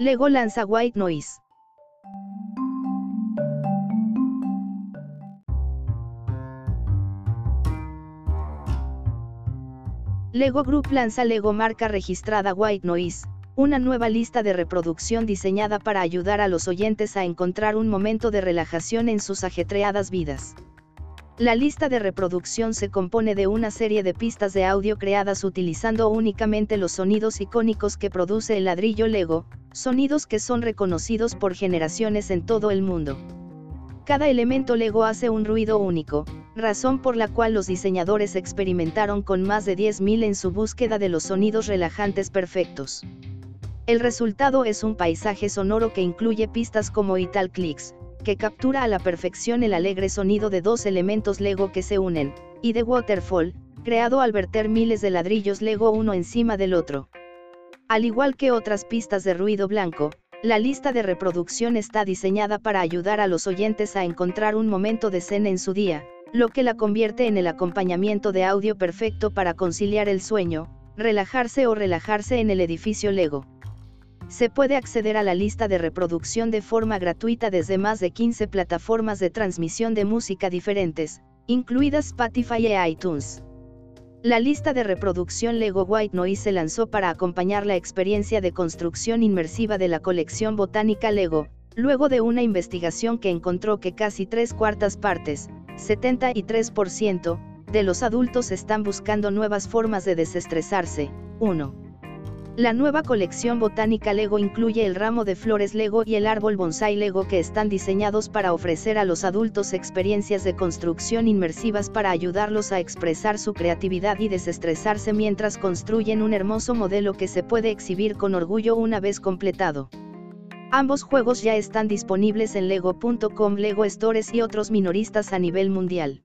Lego lanza White Noise. Lego Group lanza Lego marca registrada White Noise, una nueva lista de reproducción diseñada para ayudar a los oyentes a encontrar un momento de relajación en sus ajetreadas vidas. La lista de reproducción se compone de una serie de pistas de audio creadas utilizando únicamente los sonidos icónicos que produce el ladrillo Lego, sonidos que son reconocidos por generaciones en todo el mundo. Cada elemento Lego hace un ruido único, razón por la cual los diseñadores experimentaron con más de 10.000 en su búsqueda de los sonidos relajantes perfectos. El resultado es un paisaje sonoro que incluye pistas como Ital Clicks, que captura a la perfección el alegre sonido de dos elementos Lego que se unen, y de Waterfall, creado al verter miles de ladrillos Lego uno encima del otro. Al igual que otras pistas de ruido blanco, la lista de reproducción está diseñada para ayudar a los oyentes a encontrar un momento de zen en su día, lo que la convierte en el acompañamiento de audio perfecto para conciliar el sueño, relajarse o relajarse en el edificio Lego. Se puede acceder a la lista de reproducción de forma gratuita desde más de 15 plataformas de transmisión de música diferentes, incluidas Spotify e iTunes. La lista de reproducción Lego White Noise se lanzó para acompañar la experiencia de construcción inmersiva de la colección botánica Lego, luego de una investigación que encontró que casi tres cuartas partes, 73%, de los adultos están buscando nuevas formas de desestresarse. 1. La nueva colección botánica Lego incluye el ramo de flores Lego y el árbol bonsai Lego que están diseñados para ofrecer a los adultos experiencias de construcción inmersivas para ayudarlos a expresar su creatividad y desestresarse mientras construyen un hermoso modelo que se puede exhibir con orgullo una vez completado. Ambos juegos ya están disponibles en lego.com, Lego Stores y otros minoristas a nivel mundial.